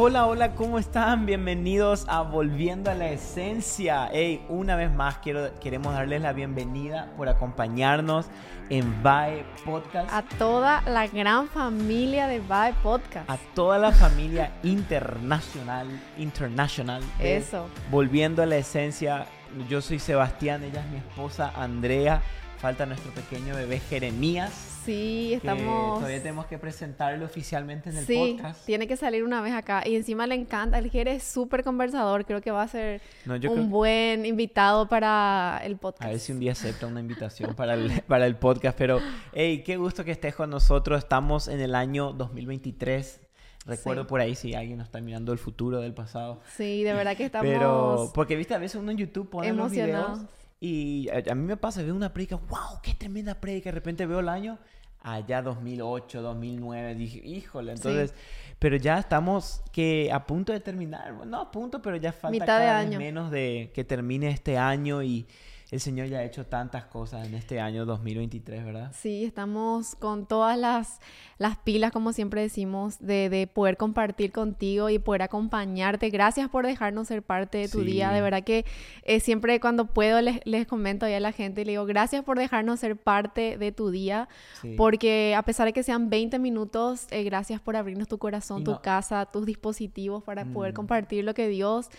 Hola, hola, ¿cómo están? Bienvenidos a Volviendo a la Esencia. Hey, una vez más quiero, queremos darles la bienvenida por acompañarnos en VAE Podcast. A toda la gran familia de VAE Podcast. A toda la familia internacional, internacional. Eso. Volviendo a la Esencia. Yo soy Sebastián, ella es mi esposa Andrea. Falta nuestro pequeño bebé Jeremías. Sí, estamos. todavía tenemos que presentarlo oficialmente en el sí, podcast. Tiene que salir una vez acá. Y encima le encanta. El Jere es súper conversador. Creo que va a ser un buen invitado para el podcast. A ver si un día acepta una invitación para el, para el podcast. Pero, hey, qué gusto que estés con nosotros. Estamos en el año 2023. Recuerdo por ahí si alguien nos está mirando el futuro del pasado. Sí, de verdad que estamos. Pero, porque viste, a veces uno en YouTube pone los videos. Y a, mí me pasa, veo una predica, wow, qué tremenda predica. De repente veo el año allá 2008, 2009, dije, híjole, entonces, pero ya estamos que a punto de terminar, no a punto, pero ya falta cada vez menos de que termine este año y el Señor ya ha hecho tantas cosas en este año 2023, ¿verdad? Sí, estamos con todas las, las pilas, como siempre decimos, de, de, poder compartir contigo y poder acompañarte. Gracias por dejarnos ser parte de tu día. De verdad que eh, siempre cuando puedo les, les comento a la gente y le digo, gracias por dejarnos ser parte de tu día, porque a pesar de que sean 20 minutos, eh, gracias por abrirnos tu corazón, tu casa, tus dispositivos para poder mm. compartir lo que Dios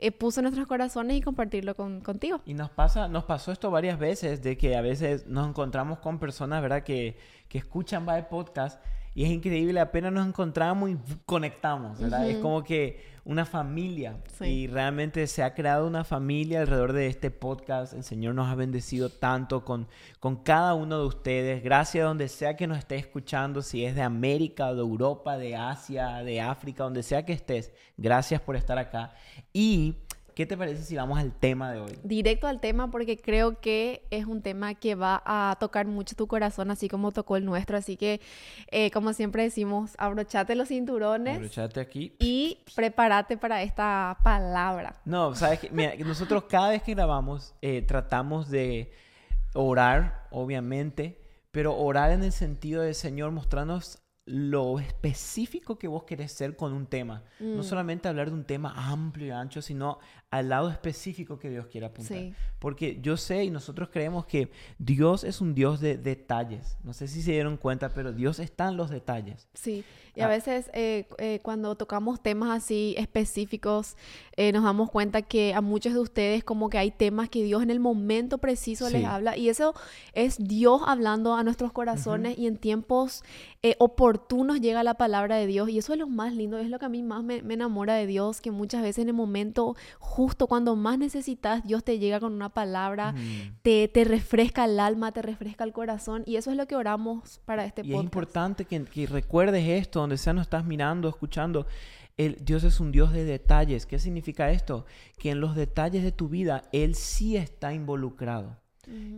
eh, puso en nuestros corazones y compartirlo con, contigo. Y nos pasa, nos pasó esto varias veces, de que a veces nos encontramos con personas, ¿verdad? Que, que escuchan va podcast y es increíble, apenas nos encontramos y conectamos, ¿verdad? Es como que una familia y realmente se ha creado una familia alrededor de este podcast. El Señor nos ha bendecido tanto con, con cada uno de ustedes. Gracias donde sea que nos esté escuchando, si es de América, de Europa, de Asia, de África, donde sea que estés. Gracias por estar acá. Y ¿Qué te parece si vamos al tema de hoy? Directo al tema porque creo que es un tema que va a tocar mucho tu corazón, así como tocó el nuestro. Así que, eh, como siempre decimos, abrochate los cinturones. Abrochate aquí. Y prepárate para esta palabra. No, sabes que, mira, nosotros cada vez que grabamos eh, tratamos de orar, obviamente, pero orar en el sentido de Señor, mostrarnos lo específico que vos querés ser con un tema. No mm. solamente hablar de un tema amplio y ancho, sino al lado específico que Dios quiere apuntar. Porque yo sé y nosotros creemos que Dios es un Dios de detalles. No sé si se dieron cuenta, pero Dios está en los detalles. Sí, y a ah. veces eh, eh, cuando tocamos temas así específicos, eh, nos damos cuenta que a muchos de ustedes como que hay temas que Dios en el momento preciso les habla. Y eso es Dios hablando a nuestros corazones y en tiempos oportunos llega la palabra de Dios. Y eso es lo más lindo, es lo que a mí más me, me enamora de Dios, que muchas veces en el momento justo cuando más necesitas, Dios te llega con una palabra, te, te, refresca el alma, te refresca el corazón y eso es lo que oramos para este y Es importante que, que, recuerdes esto, donde sea no estás mirando, escuchando. El, Dios es un Dios de detalles. ¿Qué significa esto? Que en los detalles de tu vida Él sí está involucrado.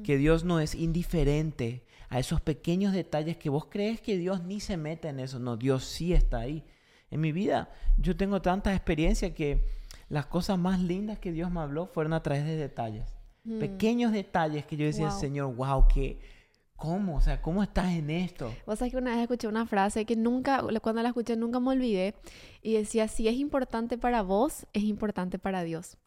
Que Dios no es indiferente a esos pequeños detalles que vos crees que Dios ni se mete en eso. No, Dios sí está ahí. En mi vida yo tengo tantas experiencias que las cosas más lindas que Dios me habló fueron a través de detalles. Mm. Pequeños detalles que yo decía, Señor, wow, que, ¿cómo? O sea, ¿cómo estás en esto? Vos sabés que una vez escuché una frase que nunca, cuando la escuché, nunca me olvidé. Y decía, si es importante para vos, es importante para Dios.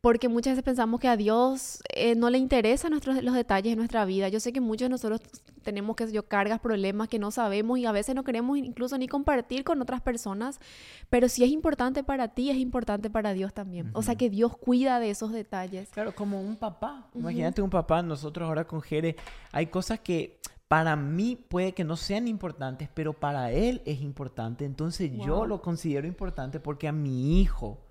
Porque muchas veces pensamos que a Dios eh, no le interesan nuestros, los detalles de nuestra vida. Yo sé que muchos de nosotros tenemos, que yo, cargas, problemas que no sabemos y a veces no queremos incluso ni compartir con otras personas, pero si es importante para ti, es importante para Dios también. O sea que Dios cuida de esos detalles. Claro, como un papá. Imagínate un papá, nosotros ahora con Jere, hay cosas que para mí puede que no sean importantes, pero para él es importante. Entonces yo lo considero importante porque a mi hijo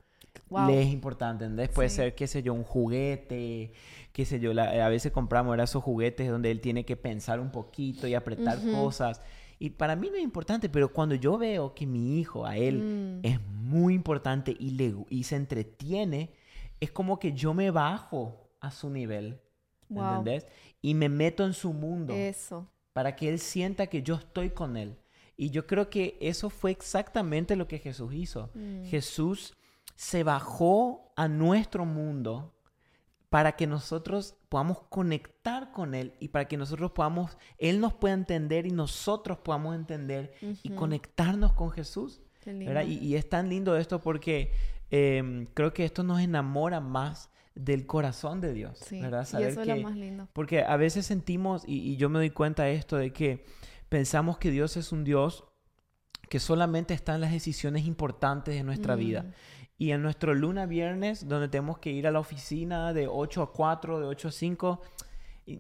le es importante, ¿entendés? Puede ser, qué sé yo, un juguete, qué sé yo, a veces compramos esos juguetes donde él tiene que pensar un poquito y apretar cosas. Y para mí no es importante, pero cuando yo veo que mi hijo, a él, mm. es muy importante y, le, y se entretiene, es como que yo me bajo a su nivel, ¿entendés? Y me meto en su mundo. Eso. Para que él sienta que yo estoy con él. Y yo creo que eso fue exactamente lo que Jesús hizo. Mm. Jesús se bajó a nuestro mundo para que nosotros podamos conectar con Él y para que nosotros podamos, Él nos pueda entender y nosotros podamos entender y conectarnos con Jesús. Y, es tan lindo esto porque em, creo que esto nos enamora más del corazón de Dios, ¿verdad? y eso es lo más lindo. Porque a veces sentimos, y, yo me doy cuenta de esto, de que pensamos que Dios es un Dios que solamente está en las decisiones importantes de nuestra vida. Y en nuestro luna viernes, donde tenemos que ir a la oficina de 8 a 4, de 8 a 5,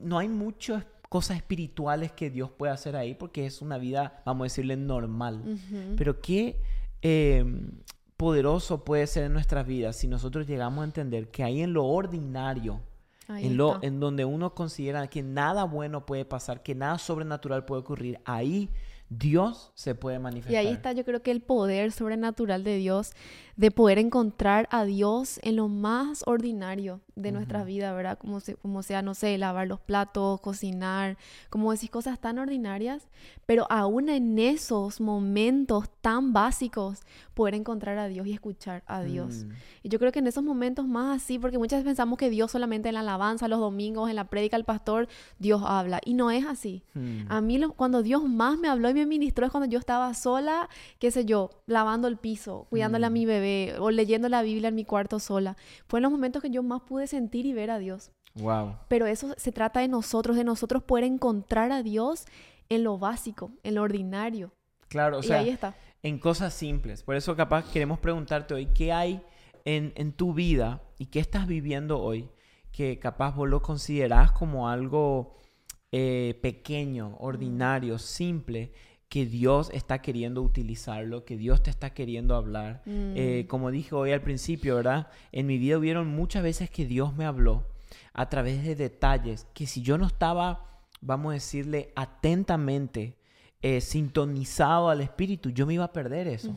no hay muchas cosas espirituales que Dios puede hacer ahí porque es una vida, vamos a decirle, normal. Pero qué em, poderoso puede ser en nuestras vidas si nosotros llegamos a entender que ahí en lo ordinario, en, lo, en donde uno considera que nada bueno puede pasar, que nada sobrenatural puede ocurrir, ahí Dios se puede manifestar. Y ahí está yo creo que el poder sobrenatural de Dios, de poder encontrar a Dios en lo más ordinario de nuestra vida, ¿verdad? Como, como sea, no sé, lavar los platos, cocinar, como decís, cosas tan ordinarias, pero aún en esos momentos tan básicos, poder encontrar a Dios y escuchar a Dios. Mm. Y yo creo que en esos momentos más así, porque muchas veces pensamos que Dios solamente en la alabanza, los domingos, en la prédica al pastor, Dios habla. Y no es así. Mm. A mí cuando Dios más me habló y me ministró es cuando yo estaba sola, qué sé yo, lavando el piso, cuidándole a mm. mi bebé o leyendo la Biblia en mi cuarto sola. Fue en los momentos que yo más pude sentir y ver a Dios. Wow. Pero eso se trata de nosotros, de nosotros poder encontrar a Dios en lo básico, en lo ordinario. Claro, o sea, ahí está. en cosas simples. Por eso capaz queremos preguntarte hoy, ¿qué hay en, en tu vida y qué estás viviendo hoy que capaz vos lo considerás como algo eh, pequeño, ordinario, simple, que Dios está queriendo utilizarlo, que Dios te está queriendo hablar. Eh, mm. como dije hoy al principio, ¿verdad? En mi vida hubieron muchas veces que Dios me habló a través de detalles que si yo no estaba, vamos a decirle, atentamente eh, sintonizado al Espíritu, yo me iba a perder eso.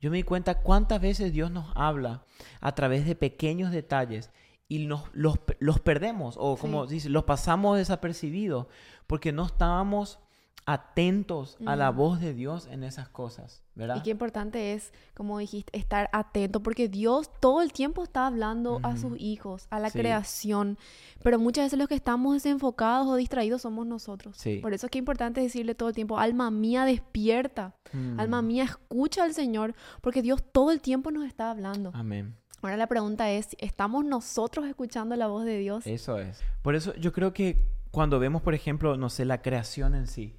Yo me di cuenta cuántas veces Dios nos habla a través de pequeños detalles y nos, los, los perdemos o como dice, los pasamos desapercibidos porque no estábamos atentos a la voz de Dios en esas cosas, ¿verdad? Y qué importante es, como dijiste, estar atento, porque Dios todo el tiempo está hablando a sus hijos, a la creación, pero muchas veces los que estamos desenfocados o distraídos somos nosotros. Por eso es que es importante decirle todo el tiempo, alma mía, despierta, alma mía, escucha al Señor, porque Dios todo el tiempo nos está hablando. Amén. Ahora la pregunta es, ¿estamos nosotros escuchando la voz de Dios? Eso es. Por eso yo creo que cuando vemos, por ejemplo, no sé, la creación en sí,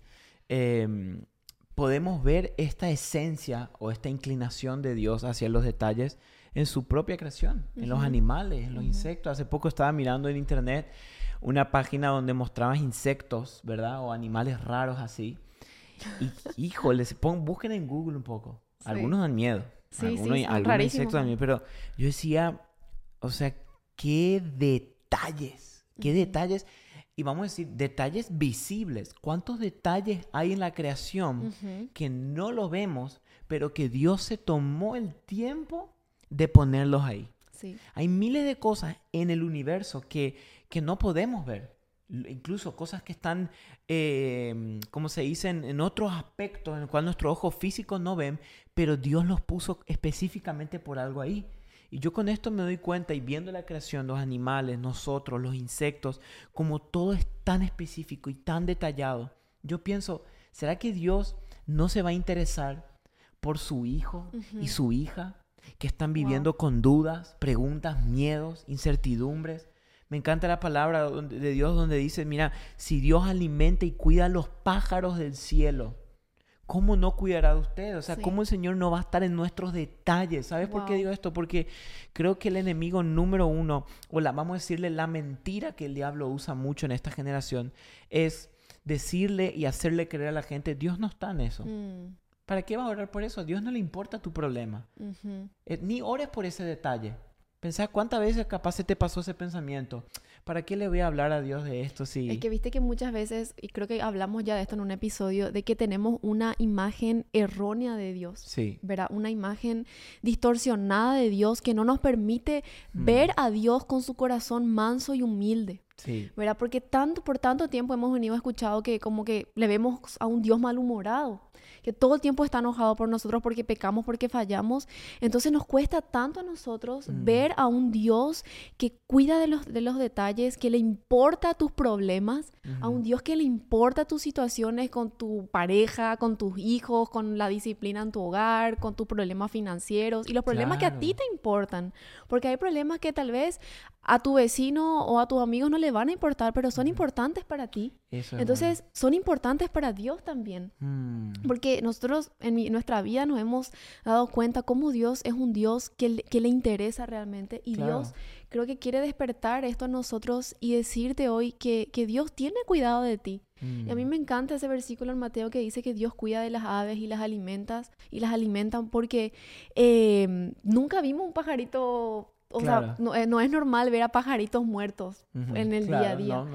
Em, podemos ver esta esencia o esta inclinación de Dios hacia los detalles en su propia creación, en los animales, en los insectos. Hace poco estaba mirando en internet una página donde mostraban insectos, ¿verdad? O animales raros así. Y híjole, busquen en Google un poco. Algunos dan miedo. Sí, algunos, sí, algunos insectos dan miedo. Pero yo decía, o sea, qué detalles, qué detalles y vamos a decir detalles visibles. ¿Cuántos detalles hay en la creación que no lo vemos, pero que Dios se tomó el tiempo de ponerlos ahí? Sí. Hay miles de cosas en el universo que, que no podemos ver. Incluso cosas que están, eh, como se dice, en otros aspectos en los cuales nuestros ojos físicos no ven, pero Dios los puso específicamente por algo ahí. Y yo con esto me doy cuenta y viendo la creación, los animales, nosotros, los insectos, como todo es tan específico y tan detallado, yo pienso, ¿será que Dios no se va a interesar por su hijo y su hija que están viviendo con dudas, preguntas, miedos, incertidumbres? Me encanta la palabra de Dios donde dice, mira, si Dios alimenta y cuida a los pájaros del cielo, ¿cómo no cuidará de usted? O sea, ¿cómo el Señor no va a estar en nuestros detalles? ¿Sabes por qué digo esto? Porque creo que el enemigo número uno, o la, vamos a decirle la mentira que el diablo usa mucho en esta generación, es decirle y hacerle creer a la gente, Dios no está en eso. Mm. ¿Para qué va a orar por eso? A Dios no le importa tu problema. Eh, ni ores por ese detalle. Pensá cuántas veces capaz se te pasó ese pensamiento. ¿Para qué le voy a hablar a Dios de esto si... Es que viste que muchas veces, y creo que hablamos ya de esto en un episodio, de que tenemos una imagen errónea de Dios. Sí. ¿Verdad? Una imagen distorsionada de Dios que no nos permite mm. ver a Dios con su corazón manso y humilde. Sí. ¿Verdad? Porque tanto, por tanto tiempo hemos venido escuchado que como que le vemos a un Dios malhumorado que todo el tiempo está enojado por nosotros porque pecamos, porque fallamos. Entonces nos cuesta tanto a nosotros mm. ver a un Dios que cuida de los, de los detalles, que le importa tus problemas, a un Dios que le importa tus situaciones con tu pareja, con tus hijos, con la disciplina en tu hogar, con tus problemas financieros y los problemas que a ti te importan. Porque hay problemas que tal vez a tu vecino o a tus amigos no le van a importar, pero son importantes para ti. Entonces, son importantes para Dios también. Mm. Porque nosotros en, nuestra vida nos hemos dado cuenta cómo Dios es un Dios que, le interesa realmente. Y Dios creo que quiere despertar esto a nosotros y decirte hoy que, Dios tiene cuidado de ti. Y a mí mm. me encanta ese versículo en Mateo que dice que Dios cuida de las aves y las alimentas y las alimentan porque eh, nunca vimos un pajarito o sea, eh, no, es normal ver a pajaritos muertos en el día a día.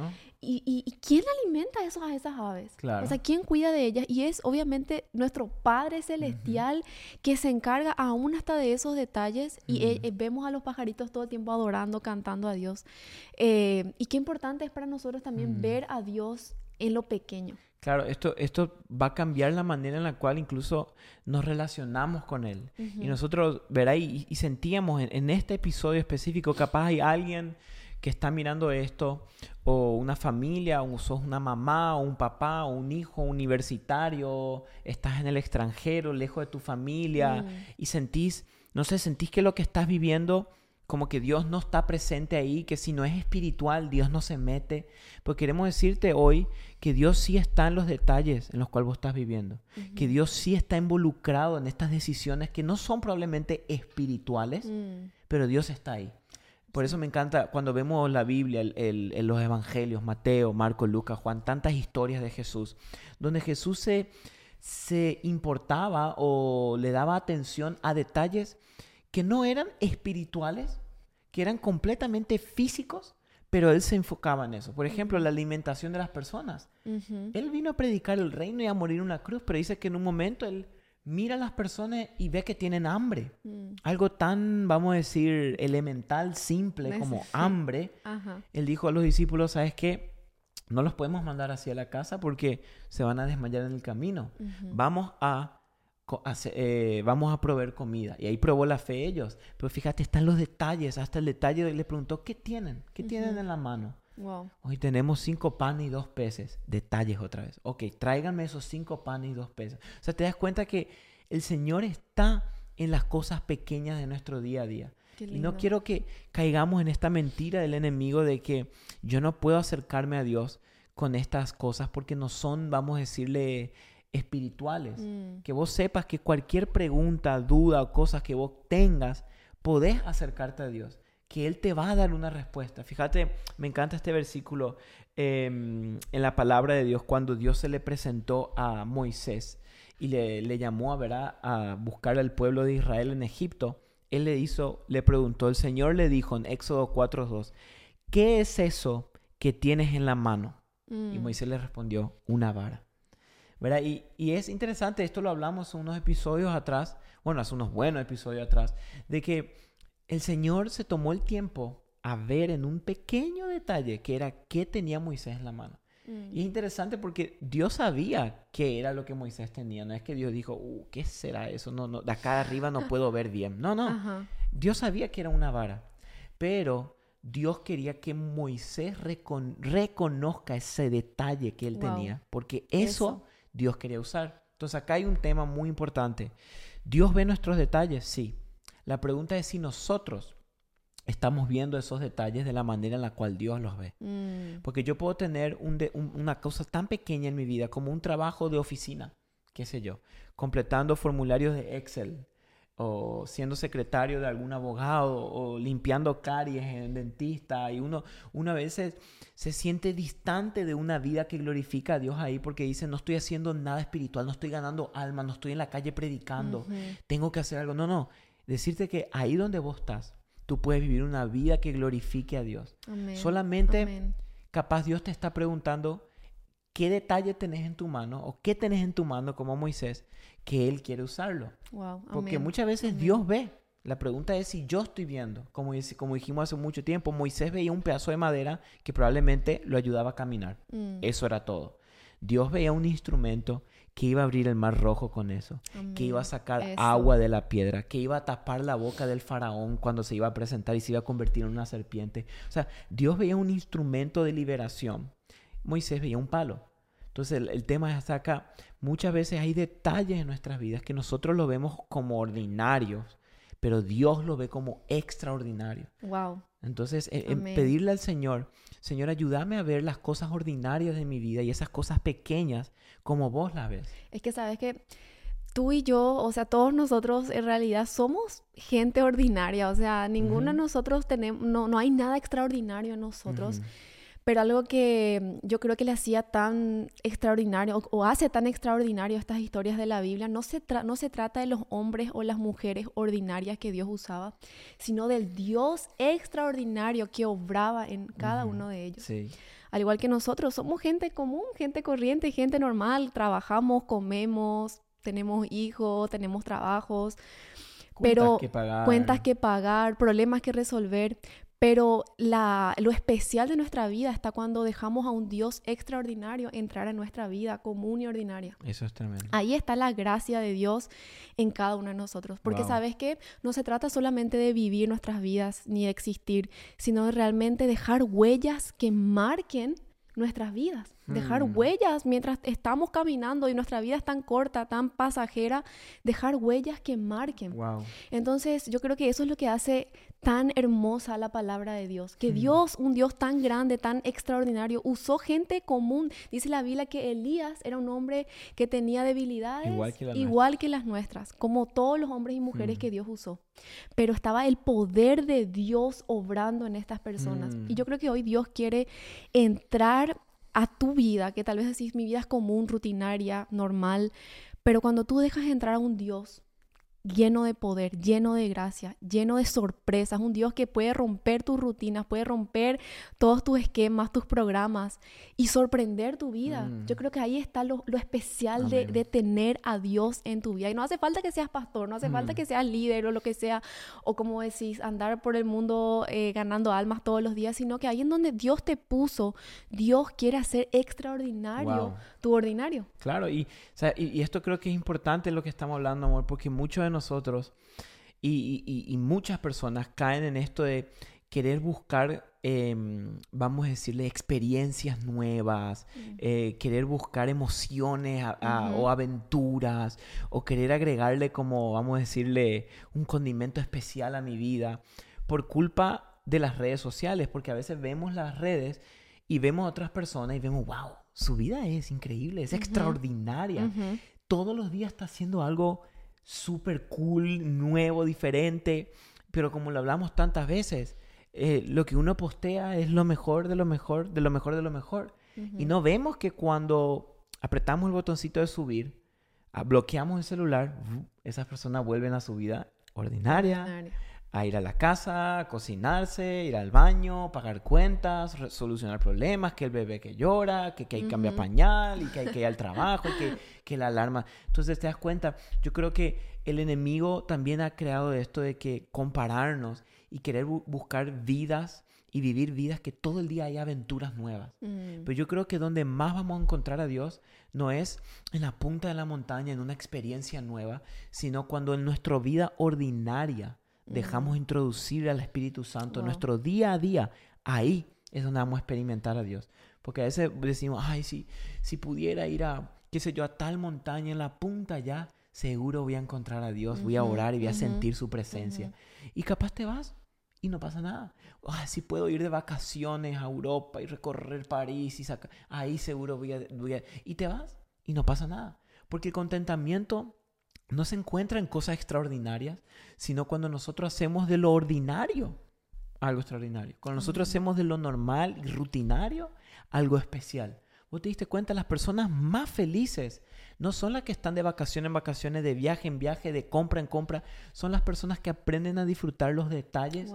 ¿Y, y, quién alimenta eso, a esas aves? O sea, ¿quién cuida de ellas? Y es obviamente nuestro Padre Celestial que se encarga aún hasta de esos detalles y eh, eh, vemos a los pajaritos todo el tiempo adorando, cantando a Dios. y qué importante es para nosotros también ver a Dios en lo pequeño. Claro, esto, esto va a cambiar la manera en la cual incluso nos relacionamos con Él. Y nosotros, verá, y, sentíamos en, este episodio específico, capaz hay alguien que está mirando esto, o una familia, o sos una mamá, o un papá, o un hijo universitario, estás en el extranjero, lejos de tu familia, mm. y sentís, no sé, sentís que lo que estás viviendo como que Dios no está presente ahí, que si no es espiritual, Dios no se mete. Pues queremos decirte hoy que Dios sí está en los detalles en los cuales vos estás viviendo, que Dios sí está involucrado en estas decisiones que no son probablemente espirituales, mm. pero Dios está ahí. Por eso me encanta cuando vemos la Biblia, el, los evangelios, Mateo, Marco, Lucas, Juan, tantas historias de Jesús, donde Jesús se, se importaba o le daba atención a detalles que no eran espirituales, que eran completamente físicos, pero él se enfocaba en eso. Por ejemplo, la alimentación de las personas. Él vino a predicar el reino y a morir en una cruz, pero dice que en un momento él mira a las personas y ve que tienen hambre. Mm. Algo tan, vamos a decir, elemental, simple como hambre. Él dijo a los discípulos, ¿sabes qué? No los podemos mandar hacia la casa porque se van a desmayar en el camino. Vamos a eh, vamos a proveer comida. Y ahí probó la fe ellos. Pero fíjate, están los detalles. Hasta el detalle le preguntó, ¿qué tienen? ¿Qué tienen en la mano? Hoy tenemos cinco panes y dos peces. Detalles otra vez. Ok, tráiganme esos cinco panes y dos peces. O sea, te das cuenta que el Señor está en las cosas pequeñas de nuestro día a día. Y no quiero que caigamos en esta mentira del enemigo de que yo no puedo acercarme a Dios con estas cosas porque no son, vamos a decirle, espirituales. Mm. Que vos sepas que cualquier pregunta, duda o cosas que vos tengas, podés acercarte a Dios. Que Él te va a dar una respuesta. Fíjate, me encanta este versículo em, en la palabra de Dios cuando Dios se le presentó a Moisés y le, llamó a, a, buscar al pueblo de Israel en Egipto. Él le hizo, le preguntó, el Señor le dijo en Éxodo 4.2, ¿qué es eso que tienes en la mano? Y mm. Moisés le respondió, una vara. Y, y, es interesante, esto lo hablamos unos episodios atrás, bueno, hace unos buenos episodios atrás, de que el Señor se tomó el tiempo a ver en un pequeño detalle que era qué tenía Moisés en la mano. Mm. Y es interesante porque Dios sabía qué era lo que Moisés tenía. No es que Dios dijo, uh, ¿qué será eso? No, no, de acá arriba no puedo ver bien. No, no. Dios sabía que era una vara. Pero Dios quería que Moisés reconozca ese detalle que él tenía. Porque eso Dios quería usar. Entonces acá hay un tema muy importante. ¿Dios ve nuestros detalles? Sí. La pregunta es si nosotros estamos viendo esos detalles de la manera en la cual Dios los ve. Mm. Porque yo puedo tener una cosa tan pequeña en mi vida como un trabajo de oficina, qué sé yo, completando formularios de Excel, o siendo secretario de algún abogado o limpiando caries en dentista y uno, uno a veces se siente distante de una vida que glorifica a Dios ahí porque dice no estoy haciendo nada espiritual, no estoy ganando alma, no estoy en la calle predicando, tengo que hacer algo. No, no, decirte que ahí donde vos estás, tú puedes vivir una vida que glorifique a Dios. Solamente capaz Dios te está preguntando qué detalle tenés en tu mano o qué tenés en tu mano como Moisés que Él quiere usarlo. Porque muchas veces Dios ve La pregunta es si yo estoy viendo. Como, como dijimos hace mucho tiempo, Moisés veía un pedazo de madera que probablemente lo ayudaba a caminar. Mm. Eso era todo. Dios veía un instrumento que iba a abrir el mar rojo con eso, que iba a sacar agua de la piedra, que iba a tapar la boca del faraón cuando se iba a presentar y se iba a convertir en una serpiente. O sea, Dios veía un instrumento de liberación. Moisés veía un palo. Entonces el, tema es acá. Muchas veces hay detalles en nuestras vidas que nosotros lo vemos como ordinarios, pero Dios lo ve como extraordinario. Wow. Entonces, e, en, pedirle al Señor, Señor, ayúdame a ver las cosas ordinarias de mi vida y esas cosas pequeñas como vos las ves. Es que sabes que tú y yo, o sea, todos nosotros en realidad somos gente ordinaria, o sea, ninguno de nosotros tenemos, no, no hay nada extraordinario en nosotros. Pero algo que yo creo que le hacía tan extraordinario o, hace tan extraordinario estas historias de la Biblia, no se, no se trata de los hombres o las mujeres ordinarias que Dios usaba, sino del Dios extraordinario que obraba en cada uno de ellos. Al igual que nosotros, somos gente común, gente corriente, gente normal, trabajamos, comemos, tenemos hijos, tenemos trabajos, pero cuentas que pagar, problemas que resolver, pero la, lo especial de nuestra vida está cuando dejamos a un Dios extraordinario entrar en nuestra vida común y ordinaria. Eso es tremendo. Ahí está la gracia de Dios en cada uno de nosotros. Porque sabes que no se trata solamente de vivir nuestras vidas ni de existir, sino de realmente dejar huellas que marquen nuestras vidas, dejar hmm. huellas mientras estamos caminando y nuestra vida es tan corta, tan pasajera, dejar huellas que marquen. Entonces yo creo que eso es lo que hace tan hermosa la palabra de Dios, que hmm. Dios, un Dios tan grande, tan extraordinario, usó gente común. Dice la Biblia que Elías era un hombre que tenía debilidades igual que, las nuestras, como todos los hombres y mujeres hmm. que Dios usó. Pero estaba el poder de Dios obrando en estas personas. Y yo creo que hoy Dios quiere entrar a tu vida, que tal vez decís mi vida es común, rutinaria, normal, pero cuando tú dejas entrar a un Dios lleno de poder, lleno de gracia, lleno de sorpresas, un Dios que puede romper tus rutinas, puede romper todos tus esquemas, tus programas y sorprender tu vida. Mm. Yo creo que ahí está lo, especial de, tener a Dios en tu vida. Y no hace falta que seas pastor, no hace falta mm. que seas líder o lo que sea, o como decís, andar por el mundo eh, ganando almas todos los días, sino que ahí en donde Dios te puso, Dios quiere hacer extraordinario tu ordinario. Claro, y, y, esto creo que es importante lo que estamos hablando, amor, porque muchos de nosotros y, muchas personas caen en esto de querer buscar, em, vamos a decirle, experiencias nuevas, mm. eh, querer buscar emociones o aventuras, o querer agregarle como, vamos a decirle, un condimento especial a mi vida por culpa de las redes sociales, porque a veces vemos las redes y vemos a otras personas y vemos, wow, su vida es increíble, es extraordinaria. Todos los días está haciendo algo súper cool, nuevo, diferente. Pero como lo hablamos tantas veces, eh, lo que uno postea es lo mejor de lo mejor, de lo mejor de lo mejor. Y no vemos que cuando apretamos el botoncito de subir, ah, bloqueamos el celular, esas personas vuelven a su vida ordinaria a ir a la casa, cocinarse, ir al baño, pagar cuentas, solucionar problemas, que el bebé que llora, que, hay que cambiar pañal y que hay que ir al trabajo, que, que la alarma. Entonces te das cuenta, yo creo que el enemigo también ha creado esto de que compararnos y querer buscar vidas y vivir vidas que todo el día hay aventuras nuevas. Mm. Pero yo creo que donde más vamos a encontrar a Dios no es en la punta de la montaña, en una experiencia nueva, sino cuando en nuestra vida ordinaria dejamos introducir al Espíritu Santo en nuestro día a día, ahí es donde vamos a experimentar a Dios. Porque a veces decimos, ay, si, si pudiera ir a, qué sé yo, a tal montaña en la punta ya, seguro voy a encontrar a Dios, voy a orar y voy a sentir su presencia. Y capaz te vas y no pasa nada. Ay, si puedo ir de vacaciones a Europa y recorrer París y sacar, ahí seguro voy a, voy a... Y te vas y no pasa nada. Porque el contentamiento no se encuentra en cosas extraordinarias, sino cuando nosotros hacemos de lo ordinario algo extraordinario. Cuando nosotros hacemos de lo normal y rutinario algo especial. Vos te diste cuenta, las personas más felices no son las que están de vacaciones en vacaciones, de viaje en viaje, de compra en compra. Son las personas que aprenden a disfrutar los detalles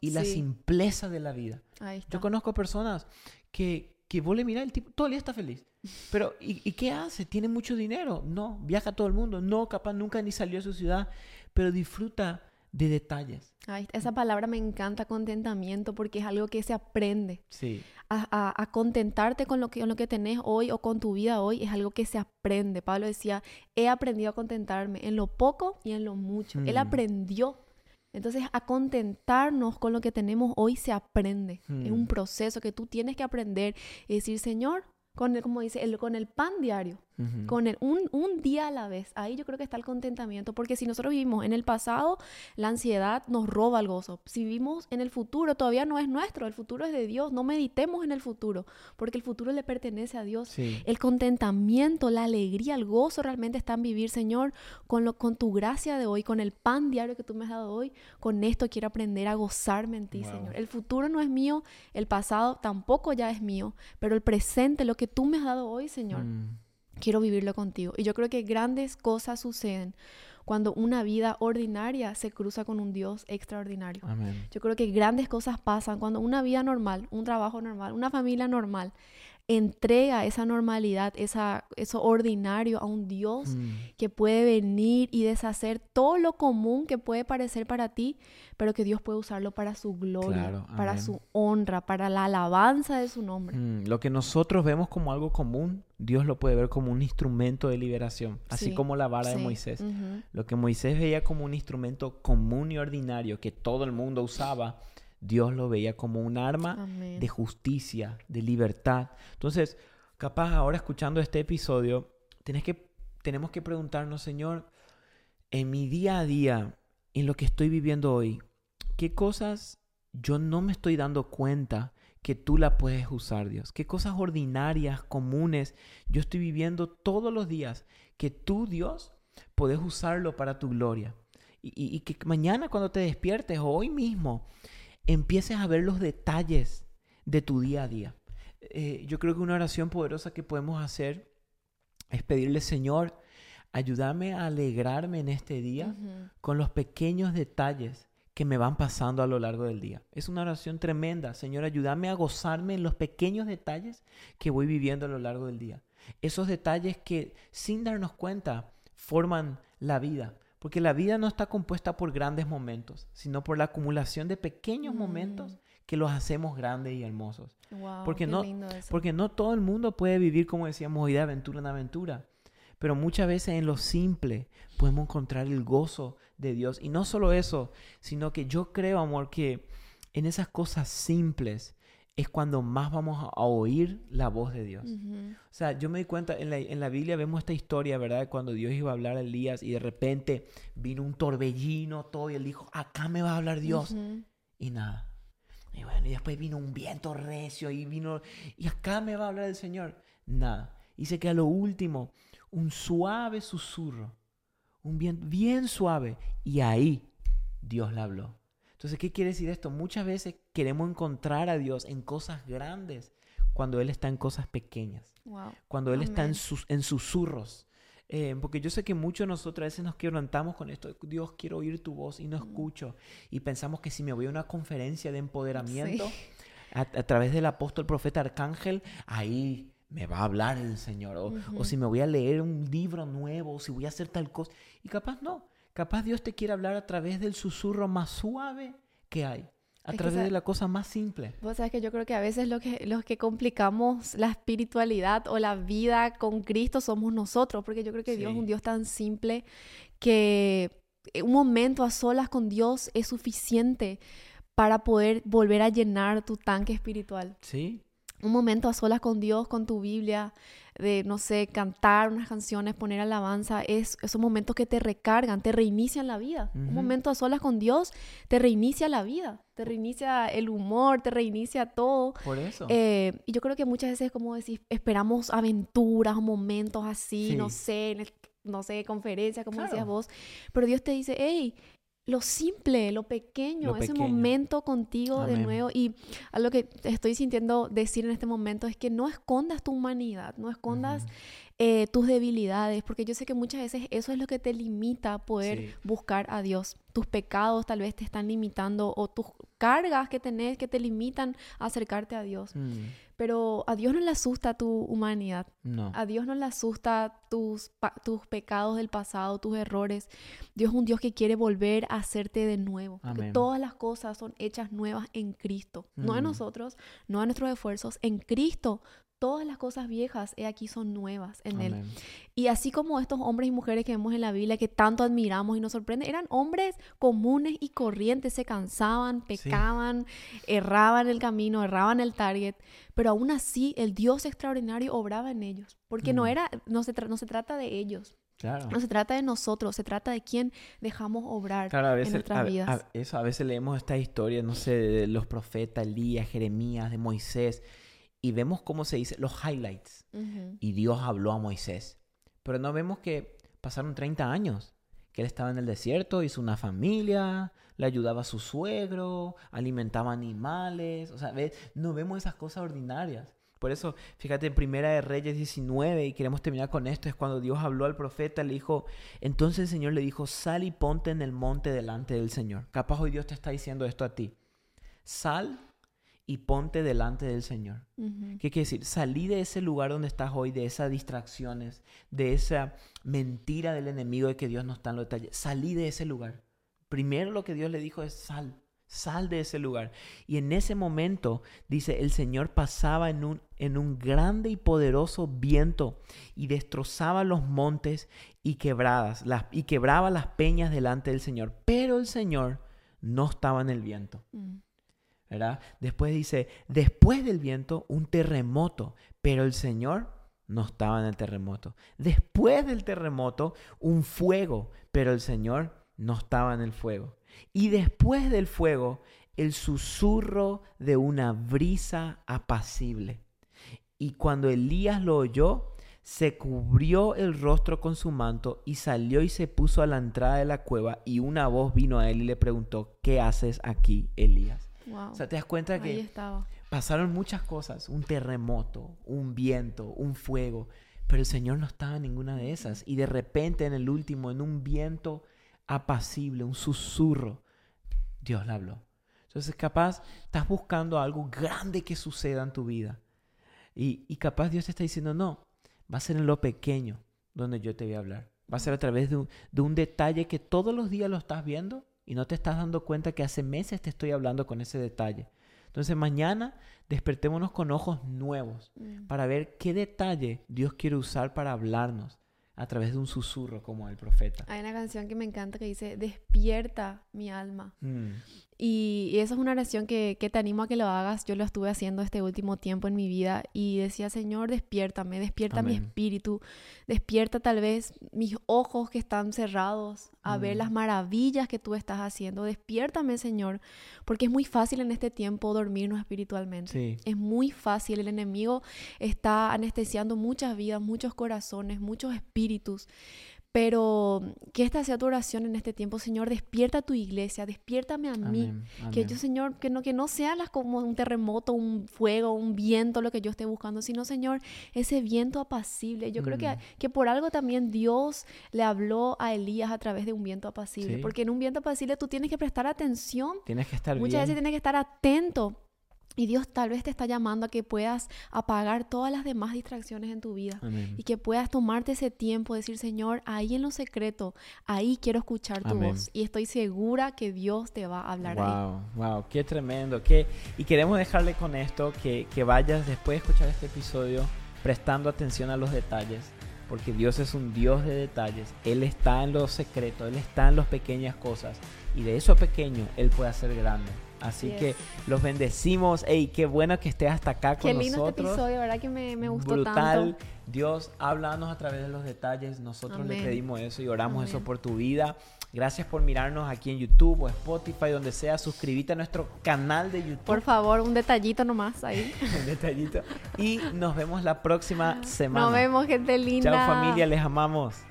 y la simpleza de la vida. Yo conozco personas que, que vos le mirás, el tipo todo el día está feliz. Pero, ¿y, qué hace? ¿Tiene mucho dinero? No. ¿Viaja a todo el mundo? No, capaz nunca ni salió a su ciudad, pero disfruta de detalles. esa palabra me encanta, contentamiento, porque es algo que se aprende. Sí. A, contentarte con lo, que, con lo que tenés hoy o con tu vida hoy es algo que se aprende. Pablo decía, he aprendido a contentarme en lo poco y en lo mucho. Él mm. aprendió. Entonces, a contentarnos con lo que tenemos hoy se aprende. Es un mm. proceso que tú tienes que aprender y decir, Señor, con el, como dice, el, con el pan diario, con el, un, un, día a la vez. Ahí yo creo que está el contentamiento, porque si nosotros vivimos en el pasado, la ansiedad nos roba el gozo. Si vivimos en el futuro, todavía no es nuestro, el futuro es de Dios. No meditemos en el futuro, porque el futuro le pertenece a Dios. El contentamiento, la alegría, el gozo realmente está en vivir, Señor, con, lo, con tu gracia de hoy, con el pan diario que tú me has dado hoy. Con esto quiero aprender a gozarme en ti, Señor. El futuro no es mío, el pasado tampoco ya es mío, pero el presente, lo que tú me has dado hoy, Señor. Mm quiero vivirlo contigo. Y yo creo que grandes cosas suceden cuando una vida ordinaria se cruza con un Dios extraordinario. Yo creo que grandes cosas pasan cuando una vida normal, un trabajo normal, una familia normal entrega esa normalidad, esa, eso ordinario a un Dios mm. que puede venir y deshacer todo lo común que puede parecer para ti, pero que Dios puede usarlo para su gloria, para su honra, para la alabanza de su nombre. Mm, lo que nosotros vemos como algo común, Dios lo puede ver como un instrumento de liberación, así como la vara de Moisés. Lo que Moisés veía como un instrumento común y ordinario que todo el mundo usaba, Dios lo veía como un arma de justicia, de libertad. Entonces, capaz ahora escuchando este episodio, que, tenemos que preguntarnos, Señor, en mi día a día, en lo que estoy viviendo hoy, ¿qué cosas yo no me estoy dando cuenta que tú la puedes usar, Dios? ¿Qué cosas ordinarias, comunes, yo estoy viviendo todos los días que tú, Dios, puedes usarlo para tu gloria? Y, y que mañana cuando te despiertes o hoy mismo, empieces a ver los detalles de tu día a día. Eh, yo creo que una oración poderosa que podemos hacer es pedirle, Señor, ayúdame a alegrarme en este día con los pequeños detalles que me van pasando a lo largo del día. Es una oración tremenda. Señor, ayúdame a gozarme en los pequeños detalles que voy viviendo a lo largo del día. Esos detalles que sin darnos cuenta forman la vida. Porque la vida no está compuesta por grandes momentos, sino por la acumulación de pequeños mm. momentos que los hacemos grandes y hermosos. porque, no, porque no todo el mundo puede vivir, como decíamos hoy, de aventura en aventura. Pero muchas veces en lo simple podemos encontrar el gozo de Dios. Y no solo eso, sino que yo creo, amor, que en esas cosas simples es cuando más vamos a oír la voz de Dios. O sea, yo me di cuenta, en la, en la, Biblia vemos esta historia, ¿verdad? Cuando Dios iba a hablar a Elías y de repente vino un torbellino, todo, y él dijo, acá me va a hablar Dios. Y nada. Y bueno, y después vino un viento recio y vino, y acá me va a hablar el Señor. Nada. Dice que a lo último, un suave susurro, un viento bien suave, y ahí Dios le habló. Entonces, ¿qué quiere decir esto? Muchas veces queremos encontrar a Dios en cosas grandes cuando Él está en cosas pequeñas. Cuando Él está en, sus, en susurros. Eh, porque yo sé que muchos de nosotros a veces nos quebrantamos con esto. Dios, quiero oír tu voz y no escucho. Y pensamos que si me voy a una conferencia de empoderamiento a, través del apóstol, profeta, arcángel, ahí me va a hablar el Señor. O, o si me voy a leer un libro nuevo, o si voy a hacer tal cosa. Y capaz no. Capaz Dios te quiere hablar a través del susurro más suave que hay. A través de la cosa más simple. Vos sabes que yo creo que a veces que, los que complicamos la espiritualidad o la vida con Cristo somos nosotros, porque yo creo que Dios es un Dios tan simple que un momento a solas con Dios es suficiente para poder volver a llenar tu tanque espiritual. Sí, un momento a solas con Dios, con tu Biblia, de, no sé, cantar unas canciones, poner alabanza, es esos momentos que te recargan, te reinician la vida. Un momento a solas con Dios te reinicia la vida, te reinicia el humor, te reinicia todo. Por eso. Eh, y yo creo que muchas veces, como decís, esperamos aventuras, momentos así, no sé, no sé, conferencias, como decías vos, pero Dios te dice, hey, lo simple, lo pequeño, ese momento contigo de nuevo. Y algo que estoy sintiendo decir en este momento es que no escondas tu humanidad, no escondas eh, tus debilidades, porque yo sé que muchas veces eso es lo que te limita a poder buscar a Dios. Tus pecados tal vez te están limitando o tus cargas que tenés que te limitan a acercarte a Dios. Mm. Pero a Dios no le asusta tu humanidad. No. A Dios no le asusta tus, tus pecados del pasado, tus errores. Dios es un Dios que quiere volver a hacerte de nuevo. Que todas las cosas son hechas nuevas en Cristo. No en mm. nosotros, no en nuestros esfuerzos. En Cristo todas las cosas viejas, he aquí, son nuevas en Él. Y así como estos hombres y mujeres que vemos en la Biblia, que tanto admiramos y nos sorprende, eran hombres comunes y corrientes, se cansaban, pecaban, erraban el camino, erraban el target, pero aún así el Dios extraordinario obraba en ellos, porque no, mm. era, no, se no se trata de ellos. No se trata de nosotros, se trata de quién dejamos obrar en nuestras vidas. eso, a veces leemos esta historia, no sé, de los profetas, Elías, Jeremías, de Moisés, y vemos cómo se dice los highlights. Y Dios habló a Moisés. Pero no vemos que pasaron 30 años, que él estaba en el desierto, hizo una familia, le ayudaba a su suegro, alimentaba animales. O sea, no vemos esas cosas ordinarias. Por eso, fíjate, en Primera de Reyes 19, y queremos terminar con esto, es cuando Dios habló al profeta, le dijo, entonces el Señor le dijo, sal y ponte en el monte delante del Señor. Capaz hoy Dios te está diciendo esto a ti. Sal y ponte delante del Señor. ¿Qué quiere decir? Salí de ese lugar donde estás hoy, de esas distracciones, de esa mentira del enemigo de que Dios no está en los detalles. Salí de ese lugar. Primero lo que Dios le dijo es sal, sal de ese lugar. Y en ese momento, dice, el Señor pasaba en un, en un grande y poderoso viento y destrozaba los montes y quebradas, las, y quebraba las peñas delante del Señor. Pero el Señor no estaba en el viento. Después dice, después del viento, un terremoto, pero el Señor no estaba en el terremoto. Después del terremoto, un fuego, pero el Señor no estaba en el fuego. Y después del fuego, el susurro de una brisa apacible. Y cuando Elías lo oyó, se cubrió el rostro con su manto y salió y se puso a la entrada de la cueva y una voz vino a él y le preguntó, ¿qué haces aquí, Elías? O sea, te das cuenta que pasaron muchas cosas, un terremoto, un viento, un fuego, pero el Señor no estaba en ninguna de esas. Y de repente en el último, en un viento apacible, un susurro, Dios le habló. Entonces capaz estás buscando algo grande que suceda en tu vida. Y, capaz Dios te está diciendo, no, va a ser en lo pequeño donde yo te voy a hablar. Va a ser a través de de un detalle que todos los días lo estás viendo y no te estás dando cuenta que hace meses te estoy hablando con ese detalle. Entonces mañana despertémonos con ojos nuevos mm. para ver qué detalle Dios quiere usar para hablarnos a través de un susurro como el profeta. Hay una canción que me encanta que dice, despierta mi alma. Mm. Y, esa es una oración que, que, te animo a que lo hagas. Yo lo estuve haciendo este último tiempo en mi vida y decía, Señor, despiértame, despierta mi espíritu, despierta tal vez mis ojos que están cerrados a ver mm. las maravillas que tú estás haciendo. Despiértame, Señor, porque es muy fácil en este tiempo dormirnos espiritualmente. Es muy fácil. El enemigo está anestesiando muchas vidas, muchos corazones, muchos espíritus. Pero que esta sea tu oración en este tiempo, Señor, despierta tu iglesia, despiértame a mí. Que yo, Señor, que no, que no sea como un terremoto, un fuego, un viento lo que yo esté buscando, sino, Señor, ese viento apacible. Yo creo que, mm. que por algo también Dios le habló a Elías a través de un viento apacible. Porque en un viento apacible tú tienes que prestar atención. Tienes que estar Muchas veces tienes que estar atento y Dios tal vez te está llamando a que puedas apagar todas las demás distracciones en tu vida y que puedas tomarte ese tiempo, decir, Señor, ahí en lo secreto, ahí quiero escuchar tu voz. Y estoy segura que Dios te va a hablar wow, ahí. Wow, qué tremendo. Qué... Y queremos dejarle con esto que, que vayas después de escuchar este episodio prestando atención a los detalles. Porque Dios es un Dios de detalles. Él está en lo secreto, Él está en las pequeñas cosas. Y de eso pequeño Él puede hacer grande. Así que los bendecimos. Ey, qué bueno que estés hasta acá con nosotros. Qué lindo este episodio, ¿verdad? Que me, me gustó Brutal. Dios, háblanos a través de los detalles. Nosotros le pedimos eso y oramos eso por tu vida. Gracias por mirarnos aquí en YouTube o Spotify, donde sea. Suscríbete a nuestro canal de YouTube. Por favor, un detallito nomás ahí. un detallito. Y nos vemos la próxima semana. Nos vemos, gente linda. Chao familia, les amamos.